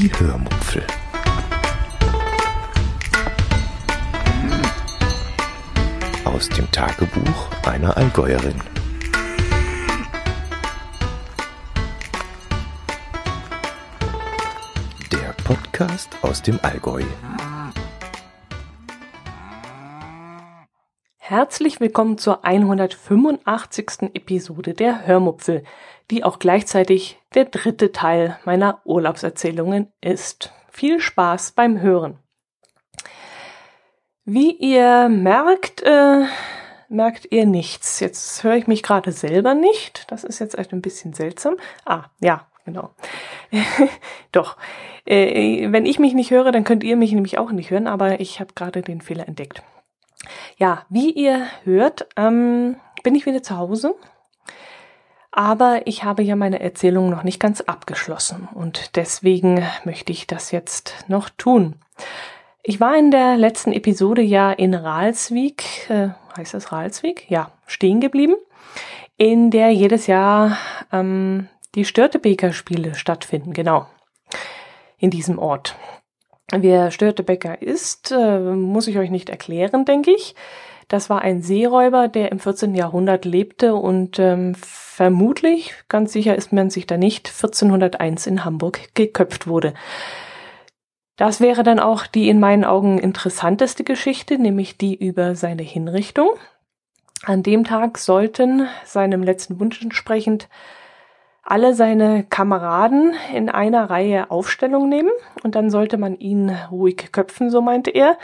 Die Hörmupfel. Aus dem Tagebuch einer Allgäuerin. Der Podcast aus dem Allgäu. Herzlich willkommen zur 185. Episode der Hörmupfel, die auch gleichzeitig der dritte Teil meiner Urlaubserzählungen ist. Viel Spaß beim Hören. Wie ihr merkt, äh, merkt ihr nichts. Jetzt höre ich mich gerade selber nicht. Das ist jetzt echt ein bisschen seltsam. Ah, ja, genau. Doch. Äh, wenn ich mich nicht höre, dann könnt ihr mich nämlich auch nicht hören, aber ich habe gerade den Fehler entdeckt. Ja, wie ihr hört, ähm, bin ich wieder zu Hause. Aber ich habe ja meine Erzählung noch nicht ganz abgeschlossen und deswegen möchte ich das jetzt noch tun. Ich war in der letzten Episode ja in Ralswiek, äh, heißt das Ralswiek? Ja, stehen geblieben, in der jedes Jahr ähm, die Störtebeker Spiele stattfinden, genau. In diesem Ort. Wer Störtebeker ist, äh, muss ich euch nicht erklären, denke ich. Das war ein Seeräuber, der im 14. Jahrhundert lebte und ähm, vermutlich, ganz sicher ist man sich da nicht, 1401 in Hamburg geköpft wurde. Das wäre dann auch die in meinen Augen interessanteste Geschichte, nämlich die über seine Hinrichtung. An dem Tag sollten, seinem letzten Wunsch entsprechend, alle seine Kameraden in einer Reihe Aufstellung nehmen und dann sollte man ihn ruhig köpfen, so meinte er.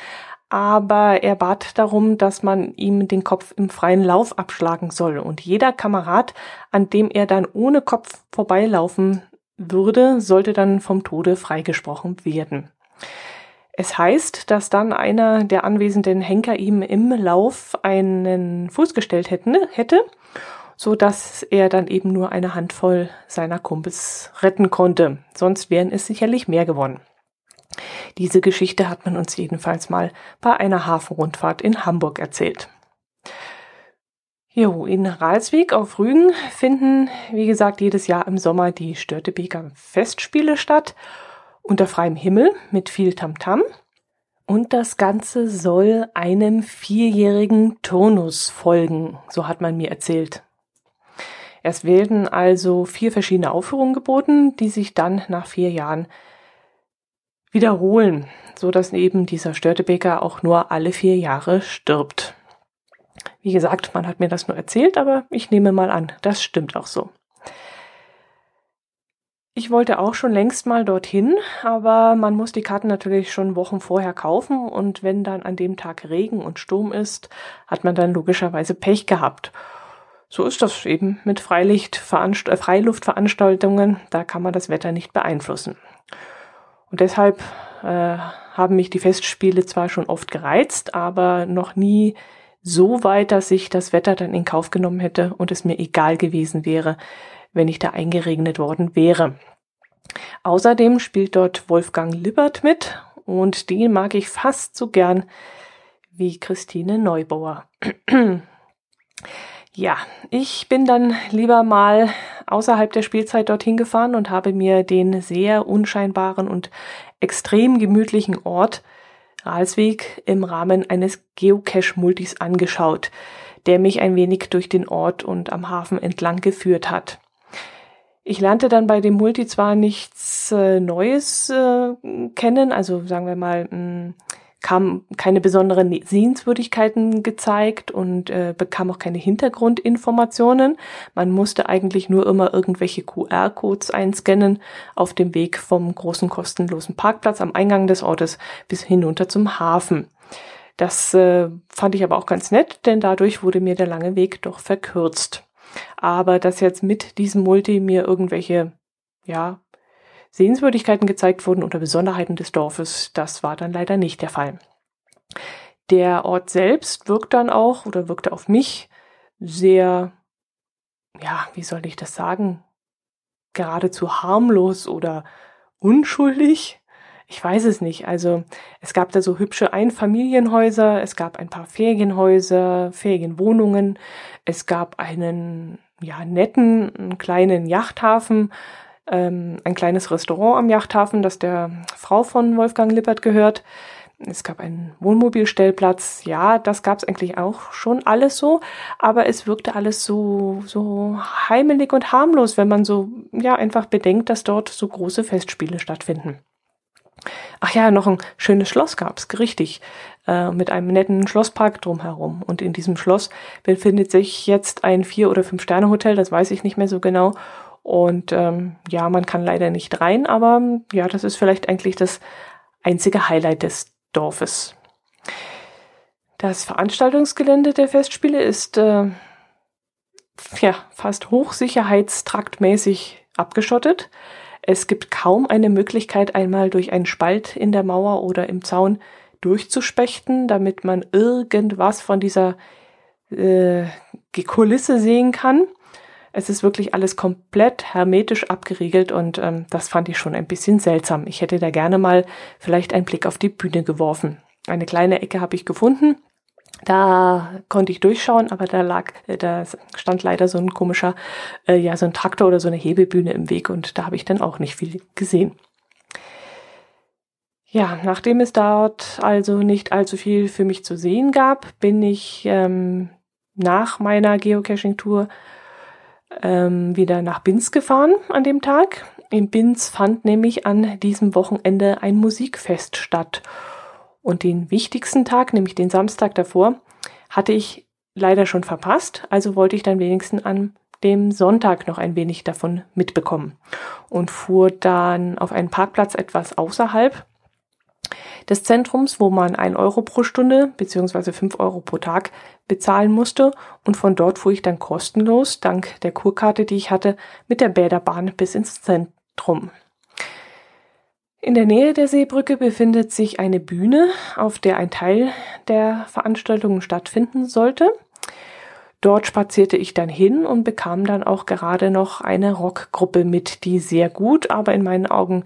Aber er bat darum, dass man ihm den Kopf im freien Lauf abschlagen soll und jeder Kamerad, an dem er dann ohne Kopf vorbeilaufen würde, sollte dann vom Tode freigesprochen werden. Es heißt, dass dann einer der anwesenden Henker ihm im Lauf einen Fuß gestellt hätte, hätte so dass er dann eben nur eine Handvoll seiner Kumpels retten konnte. Sonst wären es sicherlich mehr gewonnen. Diese Geschichte hat man uns jedenfalls mal bei einer Hafenrundfahrt in Hamburg erzählt. Jo, in Ralswiek auf Rügen finden, wie gesagt, jedes Jahr im Sommer die Störtebeker Festspiele statt, unter freiem Himmel mit viel Tamtam. -Tam. Und das Ganze soll einem vierjährigen Turnus folgen, so hat man mir erzählt. Es werden also vier verschiedene Aufführungen geboten, die sich dann nach vier Jahren wiederholen, so dass eben dieser Störtebeker auch nur alle vier Jahre stirbt. Wie gesagt, man hat mir das nur erzählt, aber ich nehme mal an, das stimmt auch so. Ich wollte auch schon längst mal dorthin, aber man muss die Karten natürlich schon Wochen vorher kaufen und wenn dann an dem Tag Regen und Sturm ist, hat man dann logischerweise Pech gehabt. So ist das eben mit äh, Freiluftveranstaltungen, da kann man das Wetter nicht beeinflussen. Und deshalb äh, haben mich die Festspiele zwar schon oft gereizt, aber noch nie so weit, dass ich das Wetter dann in Kauf genommen hätte und es mir egal gewesen wäre, wenn ich da eingeregnet worden wäre. Außerdem spielt dort Wolfgang Lippert mit und den mag ich fast so gern wie Christine Neubauer. Ja, ich bin dann lieber mal außerhalb der Spielzeit dorthin gefahren und habe mir den sehr unscheinbaren und extrem gemütlichen Ort Ralsweg im Rahmen eines Geocache-Multis angeschaut, der mich ein wenig durch den Ort und am Hafen entlang geführt hat. Ich lernte dann bei dem Multi zwar nichts äh, Neues äh, kennen, also sagen wir mal, mh, kam keine besonderen Sehenswürdigkeiten gezeigt und äh, bekam auch keine Hintergrundinformationen. Man musste eigentlich nur immer irgendwelche QR-Codes einscannen auf dem Weg vom großen kostenlosen Parkplatz am Eingang des Ortes bis hinunter zum Hafen. Das äh, fand ich aber auch ganz nett, denn dadurch wurde mir der lange Weg doch verkürzt. Aber dass jetzt mit diesem Multi mir irgendwelche ja, Sehenswürdigkeiten gezeigt wurden oder Besonderheiten des Dorfes. Das war dann leider nicht der Fall. Der Ort selbst wirkt dann auch oder wirkte auf mich sehr, ja, wie soll ich das sagen, geradezu harmlos oder unschuldig. Ich weiß es nicht. Also es gab da so hübsche Einfamilienhäuser, es gab ein paar Ferienhäuser, Ferienwohnungen, es gab einen ja netten kleinen Yachthafen ähm, ein kleines Restaurant am Yachthafen, das der Frau von Wolfgang Lippert gehört. Es gab einen Wohnmobilstellplatz. Ja, das gab es eigentlich auch schon alles so, aber es wirkte alles so so heimelig und harmlos, wenn man so ja einfach bedenkt, dass dort so große Festspiele stattfinden. Ach ja, noch ein schönes Schloss gab's, richtig, äh, mit einem netten Schlosspark drumherum. Und in diesem Schloss befindet sich jetzt ein Vier- oder Fünf-Sterne-Hotel, das weiß ich nicht mehr so genau. Und ähm, ja, man kann leider nicht rein, aber ja, das ist vielleicht eigentlich das einzige Highlight des Dorfes. Das Veranstaltungsgelände der Festspiele ist äh, ja fast hochsicherheitstraktmäßig abgeschottet. Es gibt kaum eine Möglichkeit, einmal durch einen Spalt in der Mauer oder im Zaun durchzuspechten, damit man irgendwas von dieser äh, Kulisse sehen kann. Es ist wirklich alles komplett hermetisch abgeriegelt und ähm, das fand ich schon ein bisschen seltsam. Ich hätte da gerne mal vielleicht einen Blick auf die Bühne geworfen. Eine kleine Ecke habe ich gefunden, da konnte ich durchschauen, aber da lag, äh, da stand leider so ein komischer, äh, ja, so ein Traktor oder so eine Hebebühne im Weg und da habe ich dann auch nicht viel gesehen. Ja, nachdem es dort also nicht allzu viel für mich zu sehen gab, bin ich ähm, nach meiner Geocaching-Tour ähm, wieder nach Binz gefahren an dem Tag. In Binz fand nämlich an diesem Wochenende ein Musikfest statt. Und den wichtigsten Tag, nämlich den Samstag davor, hatte ich leider schon verpasst. Also wollte ich dann wenigstens an dem Sonntag noch ein wenig davon mitbekommen und fuhr dann auf einen Parkplatz etwas außerhalb des Zentrums, wo man ein Euro pro Stunde beziehungsweise fünf Euro pro Tag bezahlen musste. Und von dort fuhr ich dann kostenlos, dank der Kurkarte, die ich hatte, mit der Bäderbahn bis ins Zentrum. In der Nähe der Seebrücke befindet sich eine Bühne, auf der ein Teil der Veranstaltungen stattfinden sollte. Dort spazierte ich dann hin und bekam dann auch gerade noch eine Rockgruppe mit, die sehr gut, aber in meinen Augen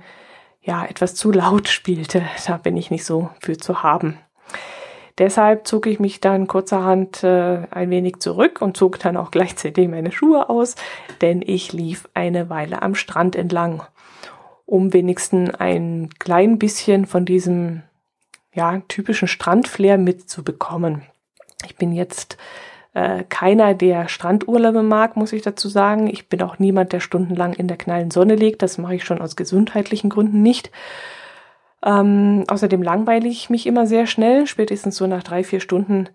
ja etwas zu laut spielte. Da bin ich nicht so für zu haben. Deshalb zog ich mich dann kurzerhand äh, ein wenig zurück und zog dann auch gleichzeitig meine Schuhe aus, denn ich lief eine Weile am Strand entlang um wenigstens ein klein bisschen von diesem ja, typischen Strandflair mitzubekommen. Ich bin jetzt äh, keiner, der Strandurlaube mag, muss ich dazu sagen. Ich bin auch niemand, der stundenlang in der knallen Sonne liegt. Das mache ich schon aus gesundheitlichen Gründen nicht. Ähm, außerdem langweile ich mich immer sehr schnell, spätestens so nach drei, vier Stunden.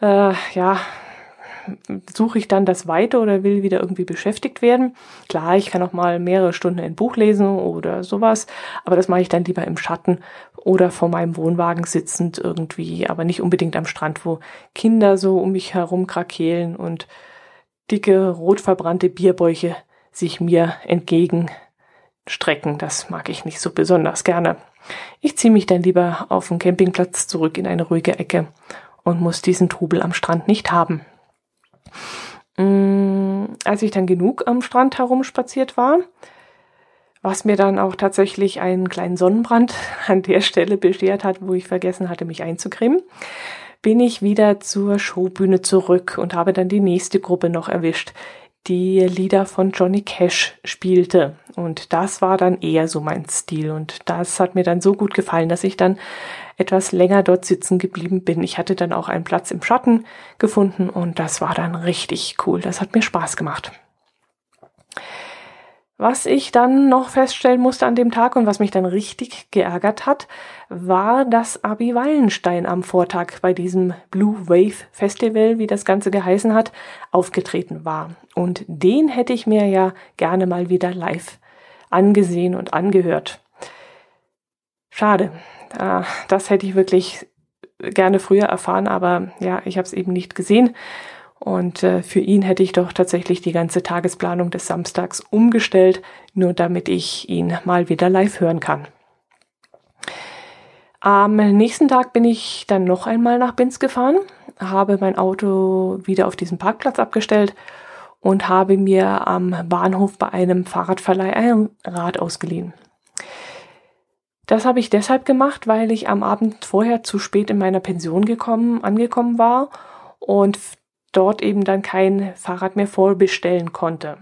Äh, ja, suche ich dann das weiter oder will wieder irgendwie beschäftigt werden. Klar, ich kann auch mal mehrere Stunden ein Buch lesen oder sowas, aber das mache ich dann lieber im Schatten oder vor meinem Wohnwagen sitzend irgendwie, aber nicht unbedingt am Strand, wo Kinder so um mich herum krakehlen und dicke, rot verbrannte Bierbäuche sich mir entgegenstrecken. Das mag ich nicht so besonders gerne. Ich ziehe mich dann lieber auf den Campingplatz zurück in eine ruhige Ecke und muss diesen Trubel am Strand nicht haben. Mm, als ich dann genug am Strand herumspaziert war, was mir dann auch tatsächlich einen kleinen Sonnenbrand an der Stelle beschert hat, wo ich vergessen hatte, mich einzucremen, bin ich wieder zur Showbühne zurück und habe dann die nächste Gruppe noch erwischt, die Lieder von Johnny Cash spielte. Und das war dann eher so mein Stil. Und das hat mir dann so gut gefallen, dass ich dann etwas länger dort sitzen geblieben bin. Ich hatte dann auch einen Platz im Schatten gefunden und das war dann richtig cool. Das hat mir Spaß gemacht. Was ich dann noch feststellen musste an dem Tag und was mich dann richtig geärgert hat, war, dass Abi Wallenstein am Vortag bei diesem Blue Wave Festival, wie das Ganze geheißen hat, aufgetreten war. Und den hätte ich mir ja gerne mal wieder live angesehen und angehört. Schade. Äh, das hätte ich wirklich gerne früher erfahren, aber ja, ich habe es eben nicht gesehen. Und äh, für ihn hätte ich doch tatsächlich die ganze Tagesplanung des Samstags umgestellt, nur damit ich ihn mal wieder live hören kann. Am nächsten Tag bin ich dann noch einmal nach Binz gefahren, habe mein Auto wieder auf diesem Parkplatz abgestellt und habe mir am Bahnhof bei einem Fahrradverleih ein Rad ausgeliehen. Das habe ich deshalb gemacht, weil ich am Abend vorher zu spät in meiner Pension gekommen, angekommen war und dort eben dann kein Fahrrad mehr vorbestellen konnte.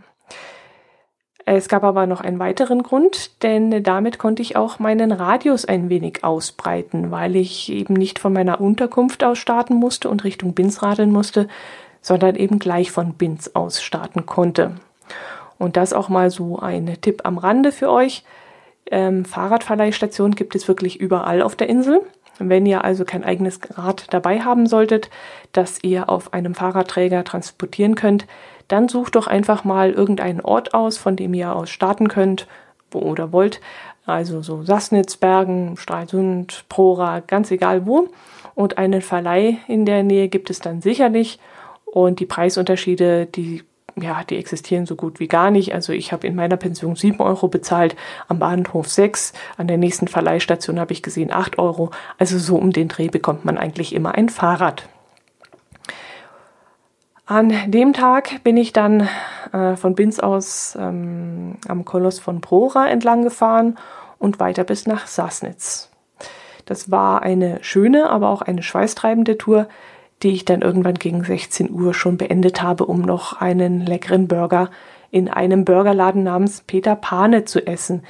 Es gab aber noch einen weiteren Grund, denn damit konnte ich auch meinen Radius ein wenig ausbreiten, weil ich eben nicht von meiner Unterkunft aus starten musste und Richtung Binz radeln musste, sondern eben gleich von Binz aus starten konnte. Und das auch mal so ein Tipp am Rande für euch. Ähm, Fahrradverleihstationen gibt es wirklich überall auf der Insel. Wenn ihr also kein eigenes Rad dabei haben solltet, das ihr auf einem Fahrradträger transportieren könnt, dann sucht doch einfach mal irgendeinen Ort aus, von dem ihr aus starten könnt oder wollt. Also so Sassnitz, Bergen, Stralsund, Prora, ganz egal wo. Und einen Verleih in der Nähe gibt es dann sicherlich. Und die Preisunterschiede, die ja, die existieren so gut wie gar nicht. Also ich habe in meiner Pension 7 Euro bezahlt, am Bahnhof 6, an der nächsten Verleihstation habe ich gesehen 8 Euro. Also so um den Dreh bekommt man eigentlich immer ein Fahrrad. An dem Tag bin ich dann äh, von Binz aus ähm, am Koloss von Prora entlang gefahren und weiter bis nach Sassnitz. Das war eine schöne, aber auch eine schweißtreibende Tour, die ich dann irgendwann gegen 16 Uhr schon beendet habe, um noch einen leckeren Burger in einem Burgerladen namens Peter Pane zu essen,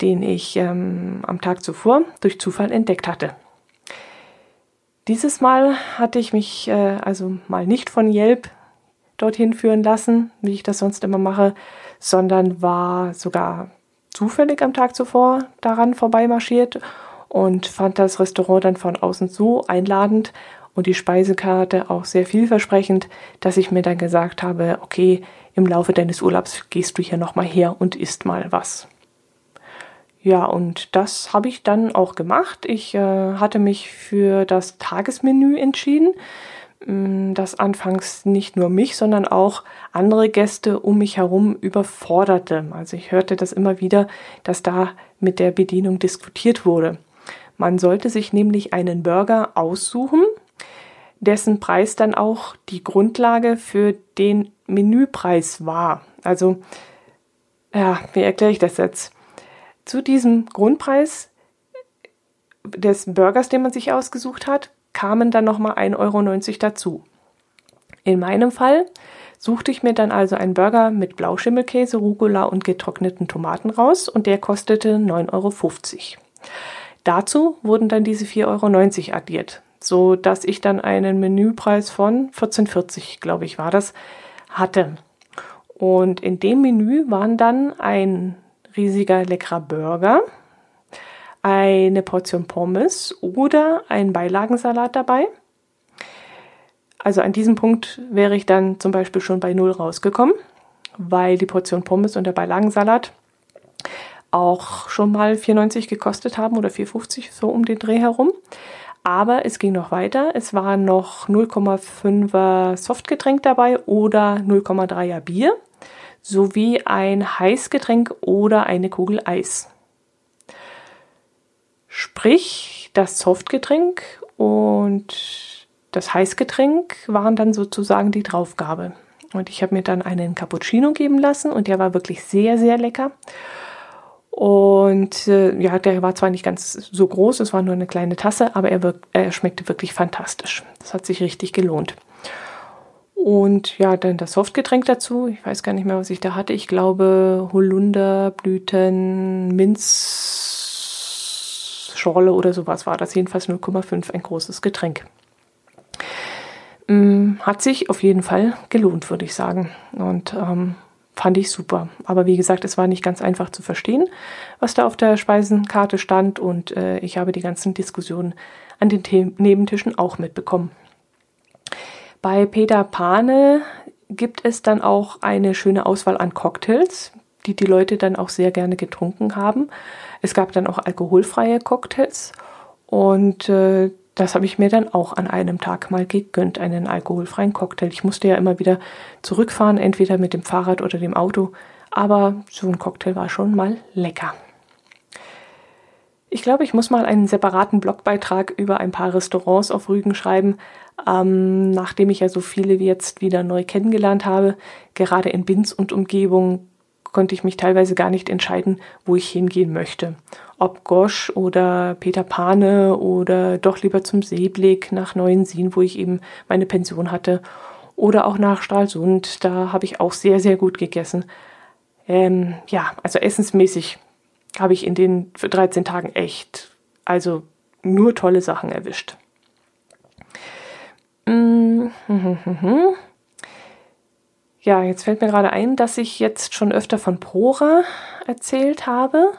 den ich ähm, am Tag zuvor durch Zufall entdeckt hatte. Dieses Mal hatte ich mich äh, also mal nicht von Yelp dorthin führen lassen, wie ich das sonst immer mache, sondern war sogar zufällig am Tag zuvor daran vorbeimarschiert und fand das Restaurant dann von außen so einladend und die Speisekarte auch sehr vielversprechend, dass ich mir dann gesagt habe, okay, im Laufe deines Urlaubs gehst du hier nochmal her und isst mal was. Ja, und das habe ich dann auch gemacht. Ich äh, hatte mich für das Tagesmenü entschieden, mm, das anfangs nicht nur mich, sondern auch andere Gäste um mich herum überforderte. Also ich hörte das immer wieder, dass da mit der Bedienung diskutiert wurde. Man sollte sich nämlich einen Burger aussuchen, dessen Preis dann auch die Grundlage für den Menüpreis war. Also, ja, wie erkläre ich das jetzt? Zu diesem Grundpreis des Burgers, den man sich ausgesucht hat, kamen dann nochmal 1,90 Euro dazu. In meinem Fall suchte ich mir dann also einen Burger mit Blauschimmelkäse, Rucola und getrockneten Tomaten raus und der kostete 9,50 Euro. Dazu wurden dann diese 4,90 Euro addiert, so dass ich dann einen Menüpreis von 14,40, glaube ich, war das, hatte. Und in dem Menü waren dann ein riesiger leckerer Burger, eine Portion Pommes oder ein Beilagensalat dabei. Also an diesem Punkt wäre ich dann zum Beispiel schon bei Null rausgekommen, weil die Portion Pommes und der Beilagensalat auch schon mal 4,90 gekostet haben oder 4,50 so um den Dreh herum. Aber es ging noch weiter. Es war noch 0,5er Softgetränk dabei oder 0,3er Bier sowie ein Heißgetränk oder eine Kugel Eis. Sprich, das Softgetränk und das Heißgetränk waren dann sozusagen die Draufgabe. Und ich habe mir dann einen Cappuccino geben lassen und der war wirklich sehr, sehr lecker. Und äh, ja, der war zwar nicht ganz so groß, es war nur eine kleine Tasse, aber er, wirkt, er schmeckte wirklich fantastisch. Das hat sich richtig gelohnt. Und ja, dann das Softgetränk dazu. Ich weiß gar nicht mehr, was ich da hatte. Ich glaube Holunderblüten, Minzschorle oder sowas war das. Jedenfalls 0,5, ein großes Getränk. Mm, hat sich auf jeden Fall gelohnt, würde ich sagen. Und ähm, fand ich super. Aber wie gesagt, es war nicht ganz einfach zu verstehen, was da auf der Speisenkarte stand. Und äh, ich habe die ganzen Diskussionen an den The Nebentischen auch mitbekommen. Bei Peter Pane gibt es dann auch eine schöne Auswahl an Cocktails, die die Leute dann auch sehr gerne getrunken haben. Es gab dann auch alkoholfreie Cocktails und äh, das habe ich mir dann auch an einem Tag mal gegönnt, einen alkoholfreien Cocktail. Ich musste ja immer wieder zurückfahren, entweder mit dem Fahrrad oder dem Auto, aber so ein Cocktail war schon mal lecker. Ich glaube, ich muss mal einen separaten Blogbeitrag über ein paar Restaurants auf Rügen schreiben, ähm, nachdem ich ja so viele jetzt wieder neu kennengelernt habe. Gerade in Binz und Umgebung konnte ich mich teilweise gar nicht entscheiden, wo ich hingehen möchte. Ob Gosch oder Peter Pane oder doch lieber zum Seeblick nach Neuensien, wo ich eben meine Pension hatte. Oder auch nach Stralsund, da habe ich auch sehr, sehr gut gegessen. Ähm, ja, also essensmäßig habe ich in den 13 Tagen echt, also nur tolle Sachen erwischt. Mm, ja, jetzt fällt mir gerade ein, dass ich jetzt schon öfter von Prora erzählt habe,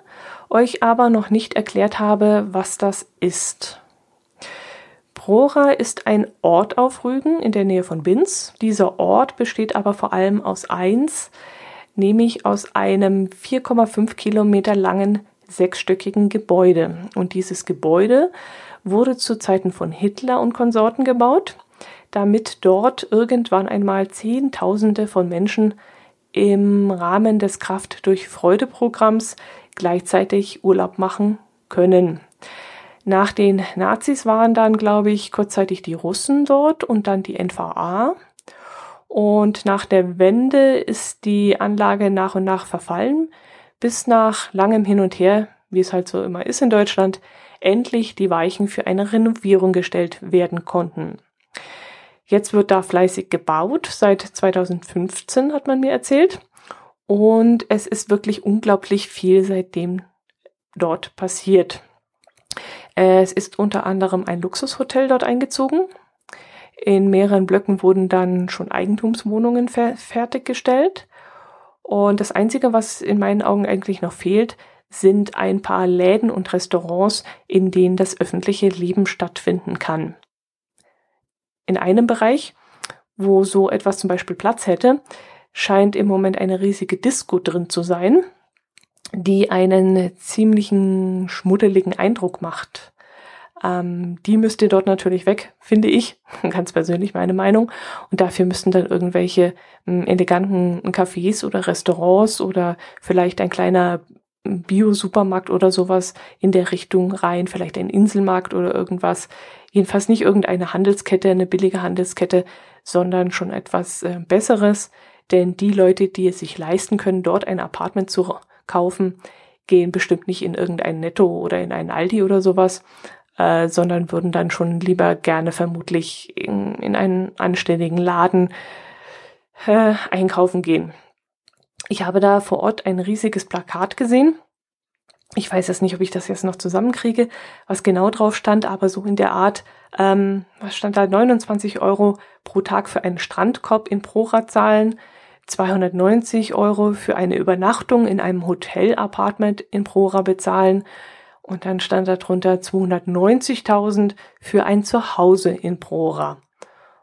euch aber noch nicht erklärt habe, was das ist. Prora ist ein Ort auf Rügen in der Nähe von Binz. Dieser Ort besteht aber vor allem aus eins, nämlich aus einem 4,5 Kilometer langen sechsstöckigen Gebäude. Und dieses Gebäude wurde zu Zeiten von Hitler und Konsorten gebaut, damit dort irgendwann einmal Zehntausende von Menschen im Rahmen des Kraft durch Freude Programms gleichzeitig Urlaub machen können. Nach den Nazis waren dann, glaube ich, kurzzeitig die Russen dort und dann die NVA. Und nach der Wende ist die Anlage nach und nach verfallen, bis nach langem Hin und Her, wie es halt so immer ist in Deutschland, endlich die Weichen für eine Renovierung gestellt werden konnten. Jetzt wird da fleißig gebaut, seit 2015 hat man mir erzählt. Und es ist wirklich unglaublich viel seitdem dort passiert. Es ist unter anderem ein Luxushotel dort eingezogen. In mehreren Blöcken wurden dann schon Eigentumswohnungen fer fertiggestellt. Und das Einzige, was in meinen Augen eigentlich noch fehlt, sind ein paar Läden und Restaurants, in denen das öffentliche Leben stattfinden kann. In einem Bereich, wo so etwas zum Beispiel Platz hätte, scheint im Moment eine riesige Disco drin zu sein, die einen ziemlichen schmuddeligen Eindruck macht. Ähm, die müsste dort natürlich weg, finde ich, ganz persönlich meine Meinung. Und dafür müssten dann irgendwelche ähm, eleganten Cafés oder Restaurants oder vielleicht ein kleiner Bio-Supermarkt oder sowas in der Richtung rein, vielleicht ein Inselmarkt oder irgendwas. Jedenfalls nicht irgendeine Handelskette, eine billige Handelskette, sondern schon etwas äh, Besseres. Denn die Leute, die es sich leisten können, dort ein Apartment zu kaufen, gehen bestimmt nicht in irgendein Netto oder in ein Aldi oder sowas, äh, sondern würden dann schon lieber gerne vermutlich in, in einen anständigen Laden äh, einkaufen gehen. Ich habe da vor Ort ein riesiges Plakat gesehen. Ich weiß jetzt nicht, ob ich das jetzt noch zusammenkriege, was genau drauf stand, aber so in der Art, ähm, was stand da, 29 Euro pro Tag für einen Strandkorb in Prora zahlen, 290 Euro für eine Übernachtung in einem Hotel-Apartment in Prora bezahlen und dann stand da drunter 290.000 für ein Zuhause in Prora.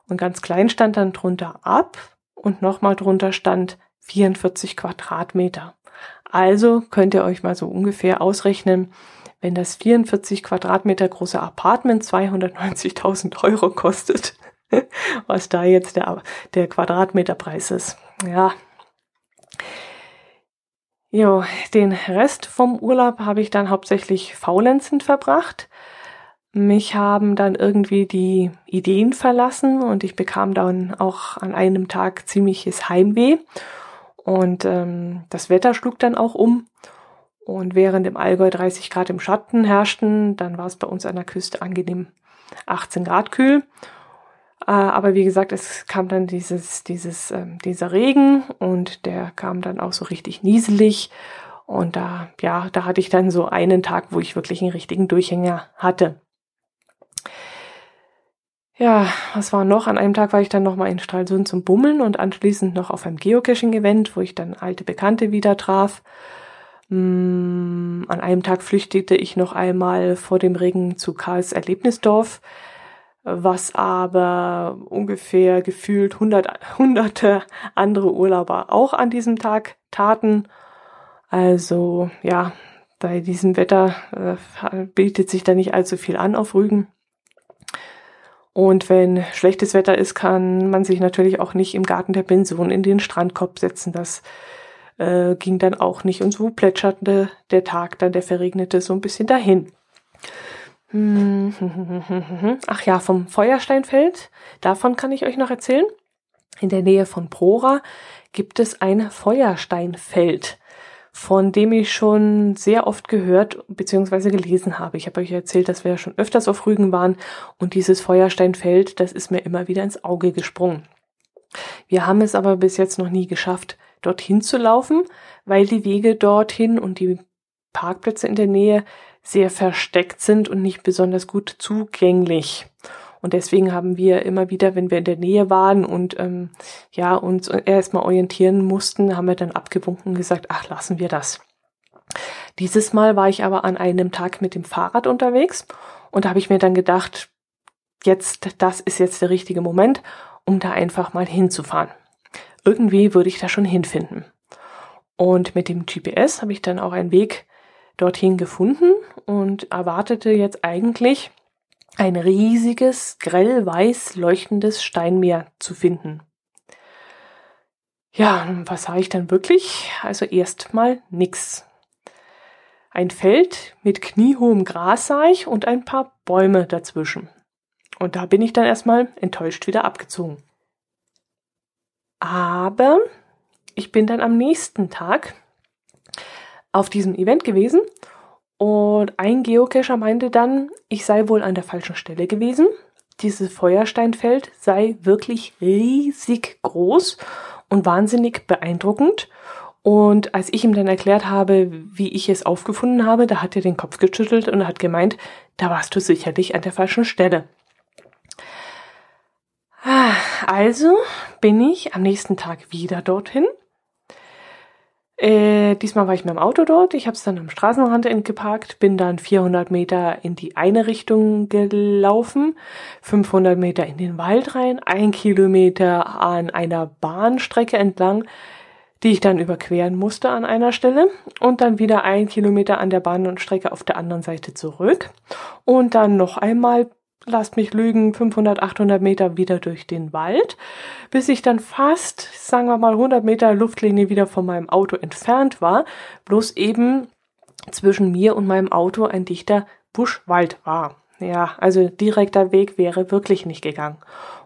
Und ganz klein stand dann drunter ab und nochmal drunter stand 44 Quadratmeter. Also könnt ihr euch mal so ungefähr ausrechnen, wenn das 44 Quadratmeter große Apartment 290.000 Euro kostet, was da jetzt der, der Quadratmeterpreis ist. Ja. Jo, den Rest vom Urlaub habe ich dann hauptsächlich faulenzend verbracht. Mich haben dann irgendwie die Ideen verlassen und ich bekam dann auch an einem Tag ziemliches Heimweh und ähm, das Wetter schlug dann auch um. Und während im Allgäu 30 Grad im Schatten herrschten, dann war es bei uns an der Küste angenehm 18 Grad kühl. Äh, aber wie gesagt, es kam dann dieses, dieses, ähm, dieser Regen und der kam dann auch so richtig nieselig. Und da, ja, da hatte ich dann so einen Tag, wo ich wirklich einen richtigen Durchhänger hatte. Ja, was war noch? An einem Tag war ich dann nochmal in Stralsund zum Bummeln und anschließend noch auf einem Geocaching-Event, wo ich dann alte Bekannte wieder traf. Mm, an einem Tag flüchtete ich noch einmal vor dem Regen zu Karls Erlebnisdorf, was aber ungefähr gefühlt hundert, hunderte andere Urlauber auch an diesem Tag taten. Also ja, bei diesem Wetter äh, bietet sich da nicht allzu viel an auf Rügen. Und wenn schlechtes Wetter ist, kann man sich natürlich auch nicht im Garten der Pension in den Strandkorb setzen. Das äh, ging dann auch nicht. Und so plätscherte der Tag dann, der verregnete, so ein bisschen dahin. Ach ja, vom Feuersteinfeld, davon kann ich euch noch erzählen. In der Nähe von Prora gibt es ein Feuersteinfeld von dem ich schon sehr oft gehört bzw. gelesen habe. Ich habe euch erzählt, dass wir schon öfters auf Rügen waren und dieses Feuersteinfeld, das ist mir immer wieder ins Auge gesprungen. Wir haben es aber bis jetzt noch nie geschafft, dorthin zu laufen, weil die Wege dorthin und die Parkplätze in der Nähe sehr versteckt sind und nicht besonders gut zugänglich. Und deswegen haben wir immer wieder, wenn wir in der Nähe waren und ähm, ja uns erstmal orientieren mussten, haben wir dann abgewunken und gesagt, ach lassen wir das. Dieses Mal war ich aber an einem Tag mit dem Fahrrad unterwegs und da habe ich mir dann gedacht, jetzt, das ist jetzt der richtige Moment, um da einfach mal hinzufahren. Irgendwie würde ich da schon hinfinden. Und mit dem GPS habe ich dann auch einen Weg dorthin gefunden und erwartete jetzt eigentlich ein riesiges, grellweiß leuchtendes Steinmeer zu finden. Ja, was sah ich dann wirklich? Also erstmal nix. Ein Feld mit kniehohem Gras sah ich und ein paar Bäume dazwischen. Und da bin ich dann erstmal enttäuscht wieder abgezogen. Aber ich bin dann am nächsten Tag auf diesem Event gewesen und ein Geocacher meinte dann, ich sei wohl an der falschen Stelle gewesen. Dieses Feuersteinfeld sei wirklich riesig groß und wahnsinnig beeindruckend. Und als ich ihm dann erklärt habe, wie ich es aufgefunden habe, da hat er den Kopf geschüttelt und hat gemeint, da warst du sicherlich an der falschen Stelle. Ah, also bin ich am nächsten Tag wieder dorthin äh, diesmal war ich mit dem Auto dort. Ich habe es dann am Straßenrand geparkt, bin dann 400 Meter in die eine Richtung gelaufen, 500 Meter in den Wald rein, ein Kilometer an einer Bahnstrecke entlang, die ich dann überqueren musste an einer Stelle und dann wieder ein Kilometer an der Bahnstrecke auf der anderen Seite zurück und dann noch einmal lasst mich lügen, 500, 800 Meter wieder durch den Wald, bis ich dann fast, sagen wir mal, 100 Meter Luftlinie wieder von meinem Auto entfernt war, bloß eben zwischen mir und meinem Auto ein dichter Buschwald war. Ja, also direkter Weg wäre wirklich nicht gegangen.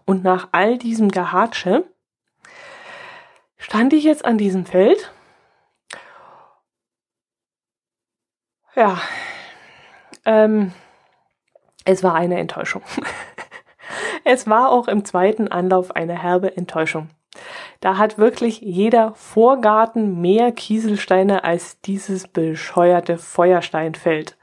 Und nach all diesem Gehatsche stand ich jetzt an diesem Feld. Ja, ähm, es war eine Enttäuschung. es war auch im zweiten Anlauf eine herbe Enttäuschung. Da hat wirklich jeder Vorgarten mehr Kieselsteine als dieses bescheuerte Feuersteinfeld.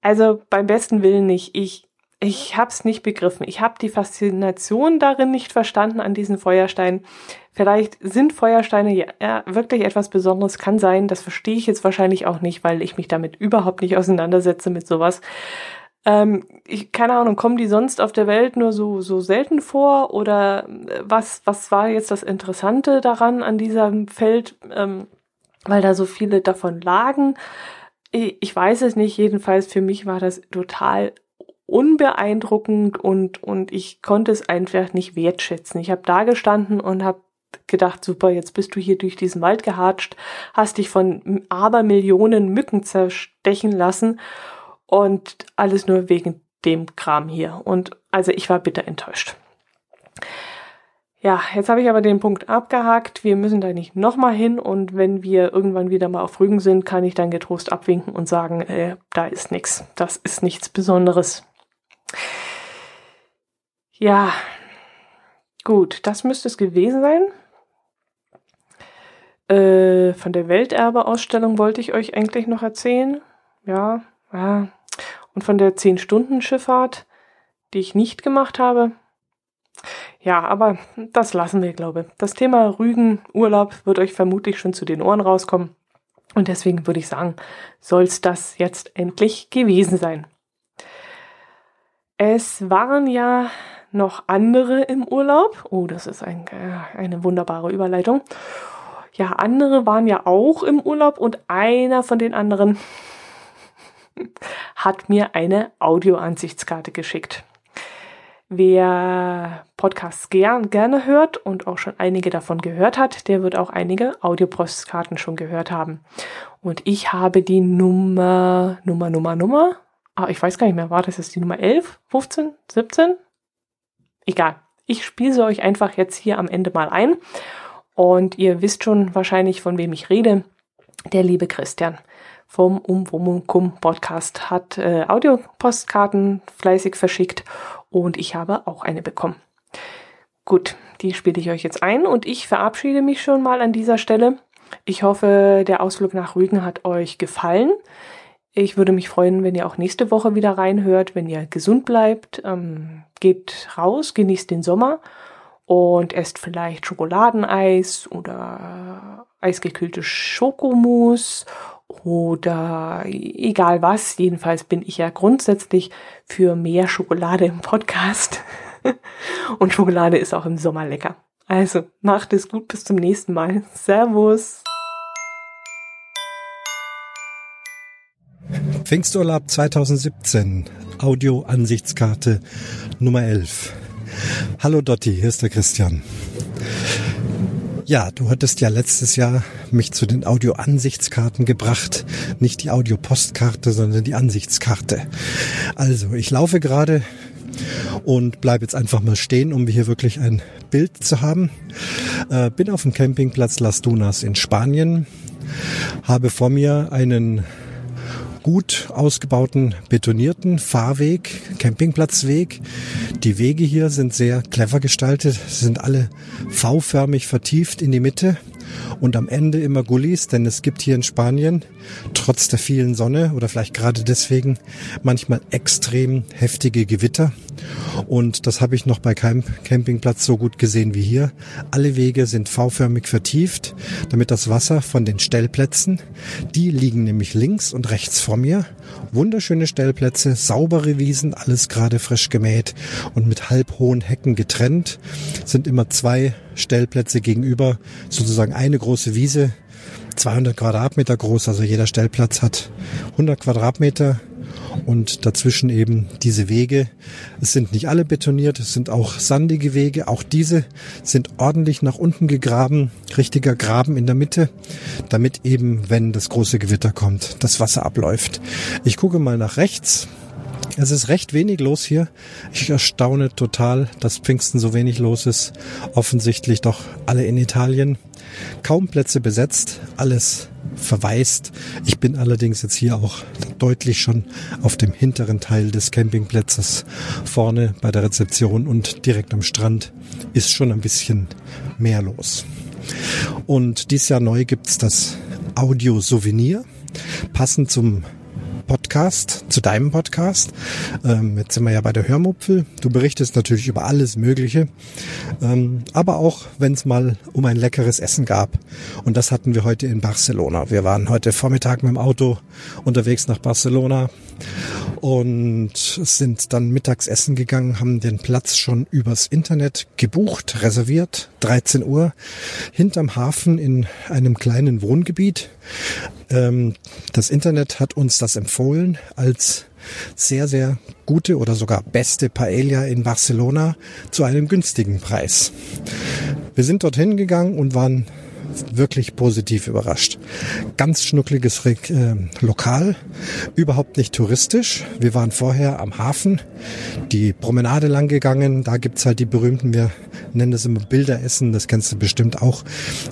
Also beim besten Willen nicht. Ich, ich hab's nicht begriffen. Ich habe die Faszination darin nicht verstanden an diesen Feuersteinen. Vielleicht sind Feuersteine ja wirklich etwas Besonderes, kann sein. Das verstehe ich jetzt wahrscheinlich auch nicht, weil ich mich damit überhaupt nicht auseinandersetze mit sowas. Ähm, ich, keine Ahnung, kommen die sonst auf der Welt nur so, so selten vor? Oder äh, was, was war jetzt das Interessante daran an diesem Feld, ähm, weil da so viele davon lagen? Ich, ich weiß es nicht, jedenfalls für mich war das total unbeeindruckend und, und ich konnte es einfach nicht wertschätzen. Ich habe da gestanden und habe gedacht, super, jetzt bist du hier durch diesen Wald gehatscht, hast dich von Abermillionen Mücken zerstechen lassen und alles nur wegen dem Kram hier. Und also ich war bitter enttäuscht. Ja, jetzt habe ich aber den Punkt abgehakt. Wir müssen da nicht nochmal hin und wenn wir irgendwann wieder mal auf Rügen sind, kann ich dann getrost abwinken und sagen, äh, da ist nichts. Das ist nichts Besonderes. Ja, gut, das müsste es gewesen sein. Äh, von der Welterbe-Ausstellung wollte ich euch eigentlich noch erzählen. Ja, ja, und von der 10-Stunden-Schifffahrt, die ich nicht gemacht habe. Ja, aber das lassen wir, glaube ich. Das Thema Rügen, Urlaub wird euch vermutlich schon zu den Ohren rauskommen. Und deswegen würde ich sagen, soll's das jetzt endlich gewesen sein. Es waren ja noch andere im Urlaub. Oh, das ist ein, äh, eine wunderbare Überleitung. Ja, andere waren ja auch im Urlaub und einer von den anderen hat mir eine Audioansichtskarte geschickt. Wer Podcasts gern, gerne hört und auch schon einige davon gehört hat, der wird auch einige Audiopostkarten schon gehört haben. Und ich habe die Nummer, Nummer, Nummer, Nummer, ah, ich weiß gar nicht mehr, war das jetzt die Nummer 11, 15, 17? Egal. Ich spiele sie euch einfach jetzt hier am Ende mal ein. Und ihr wisst schon wahrscheinlich, von wem ich rede. Der liebe Christian vom Umwomukum Podcast hat äh, Audiopostkarten fleißig verschickt und ich habe auch eine bekommen. Gut, die spiele ich euch jetzt ein und ich verabschiede mich schon mal an dieser Stelle. Ich hoffe, der Ausflug nach Rügen hat euch gefallen. Ich würde mich freuen, wenn ihr auch nächste Woche wieder reinhört, wenn ihr gesund bleibt. Ähm, geht raus, genießt den Sommer und esst vielleicht Schokoladeneis oder eisgekühlte Schokomus oder egal was. Jedenfalls bin ich ja grundsätzlich für mehr Schokolade im Podcast. und Schokolade ist auch im Sommer lecker. Also macht es gut, bis zum nächsten Mal. Servus. Pfingsturlaub 2017, Audio-Ansichtskarte Nummer 11. Hallo Dotti, hier ist der Christian. Ja, du hattest ja letztes Jahr mich zu den Audio-Ansichtskarten gebracht. Nicht die Audio-Postkarte, sondern die Ansichtskarte. Also, ich laufe gerade und bleibe jetzt einfach mal stehen, um hier wirklich ein Bild zu haben. Äh, bin auf dem Campingplatz Las Dunas in Spanien, habe vor mir einen gut ausgebauten betonierten Fahrweg, Campingplatzweg. Die Wege hier sind sehr clever gestaltet, sind alle V-förmig vertieft in die Mitte und am Ende immer Gullis, denn es gibt hier in Spanien trotz der vielen Sonne oder vielleicht gerade deswegen manchmal extrem heftige Gewitter. Und das habe ich noch bei keinem Campingplatz so gut gesehen wie hier. Alle Wege sind V-förmig vertieft, damit das Wasser von den Stellplätzen, die liegen nämlich links und rechts vor mir. Wunderschöne Stellplätze, saubere Wiesen, alles gerade frisch gemäht und mit halbhohen Hecken getrennt. Sind immer zwei Stellplätze gegenüber, sozusagen eine große Wiese 200 Quadratmeter groß, also jeder Stellplatz hat 100 Quadratmeter und dazwischen eben diese Wege. Es sind nicht alle betoniert, es sind auch sandige Wege. Auch diese sind ordentlich nach unten gegraben, richtiger Graben in der Mitte, damit eben, wenn das große Gewitter kommt, das Wasser abläuft. Ich gucke mal nach rechts. Es ist recht wenig los hier. Ich erstaune total, dass Pfingsten so wenig los ist. Offensichtlich doch alle in Italien. Kaum Plätze besetzt, alles verwaist. Ich bin allerdings jetzt hier auch deutlich schon auf dem hinteren Teil des Campingplatzes. Vorne bei der Rezeption und direkt am Strand ist schon ein bisschen mehr los. Und dieses Jahr neu gibt's das Audio-Souvenir. Passend zum Podcast, zu deinem Podcast. Ähm, jetzt sind wir ja bei der Hörmupfel. Du berichtest natürlich über alles Mögliche, ähm, aber auch wenn es mal um ein leckeres Essen gab. Und das hatten wir heute in Barcelona. Wir waren heute Vormittag mit dem Auto unterwegs nach Barcelona und sind dann mittags essen gegangen, haben den Platz schon übers Internet gebucht, reserviert, 13 Uhr, hinterm Hafen in einem kleinen Wohngebiet. Ähm, das Internet hat uns das empfohlen als sehr, sehr gute oder sogar beste Paella in Barcelona zu einem günstigen Preis. Wir sind dorthin gegangen und waren wirklich positiv überrascht. Ganz schnuckliges äh, Lokal, überhaupt nicht touristisch. Wir waren vorher am Hafen, die Promenade lang gegangen. Da gibt's halt die berühmten, wir nennen das immer Bilderessen, das kennst du bestimmt auch,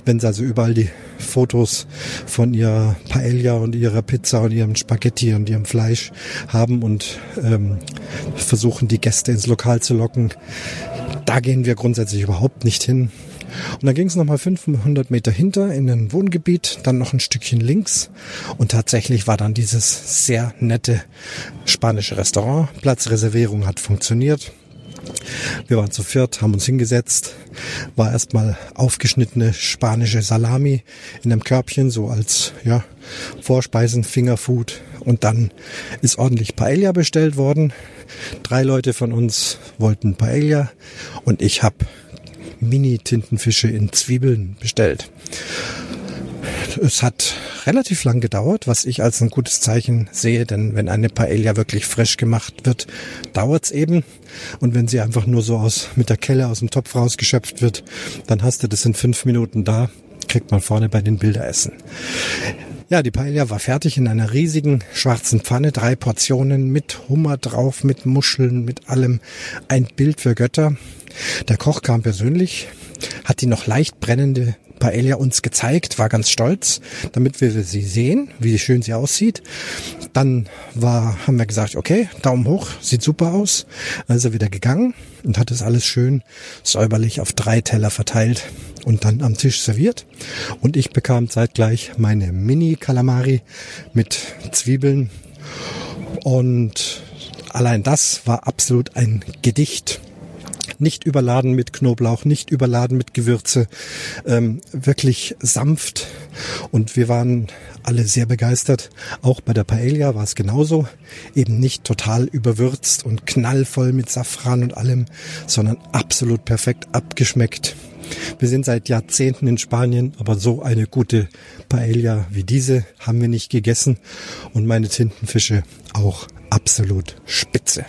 wenn sie also überall die Fotos von ihrer Paella und ihrer Pizza und ihrem Spaghetti und ihrem Fleisch haben und ähm, versuchen die Gäste ins Lokal zu locken. Da gehen wir grundsätzlich überhaupt nicht hin. Und dann ging es nochmal 500 Meter hinter in ein Wohngebiet, dann noch ein Stückchen links. Und tatsächlich war dann dieses sehr nette spanische Restaurant. Platzreservierung hat funktioniert. Wir waren zu viert, haben uns hingesetzt, war erstmal aufgeschnittene spanische Salami in einem Körbchen, so als ja, Vorspeisen, Fingerfood. Und dann ist ordentlich Paella bestellt worden. Drei Leute von uns wollten Paella und ich habe Mini-Tintenfische in Zwiebeln bestellt. Es hat relativ lang gedauert, was ich als ein gutes Zeichen sehe, denn wenn eine Paella wirklich frisch gemacht wird, dauert's eben. Und wenn sie einfach nur so aus, mit der Kelle aus dem Topf rausgeschöpft wird, dann hast du das in fünf Minuten da, kriegt man vorne bei den Bilderessen. Ja, die Paella war fertig in einer riesigen schwarzen Pfanne, drei Portionen mit Hummer drauf, mit Muscheln, mit allem. Ein Bild für Götter. Der Koch kam persönlich, hat die noch leicht brennende Paella uns gezeigt, war ganz stolz, damit wir sie sehen, wie schön sie aussieht. Dann war, haben wir gesagt, okay, Daumen hoch, sieht super aus. Dann ist er wieder gegangen und hat es alles schön säuberlich auf drei Teller verteilt und dann am Tisch serviert. Und ich bekam zeitgleich meine Mini-Kalamari mit Zwiebeln. Und allein das war absolut ein Gedicht nicht überladen mit Knoblauch, nicht überladen mit Gewürze, ähm, wirklich sanft. Und wir waren alle sehr begeistert. Auch bei der Paella war es genauso. Eben nicht total überwürzt und knallvoll mit Safran und allem, sondern absolut perfekt abgeschmeckt. Wir sind seit Jahrzehnten in Spanien, aber so eine gute Paella wie diese haben wir nicht gegessen und meine Tintenfische auch absolut spitze.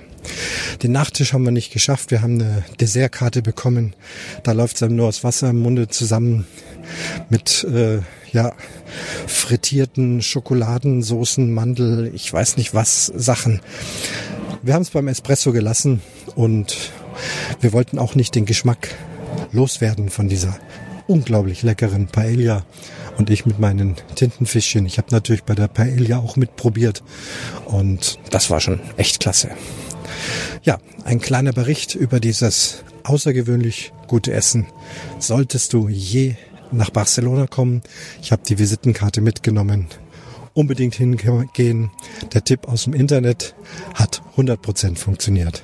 Den Nachtisch haben wir nicht geschafft. Wir haben eine Dessertkarte bekommen. Da läuft es einem nur aus Wasser im Munde zusammen mit äh, ja frittierten Schokoladensoßen, Mandel, ich weiß nicht was Sachen. Wir haben es beim Espresso gelassen und wir wollten auch nicht den Geschmack loswerden von dieser unglaublich leckeren Paella und ich mit meinen Tintenfischchen. Ich habe natürlich bei der Paella auch mitprobiert und das war schon echt klasse. Ja, ein kleiner Bericht über dieses außergewöhnlich gute Essen. Solltest du je nach Barcelona kommen, ich habe die Visitenkarte mitgenommen, unbedingt hingehen. Der Tipp aus dem Internet hat 100% funktioniert.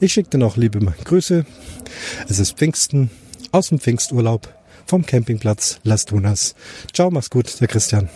Ich schicke dir noch liebe Grüße. Es ist Pfingsten aus dem Pfingsturlaub vom Campingplatz Las Dunas. Ciao, mach's gut, der Christian.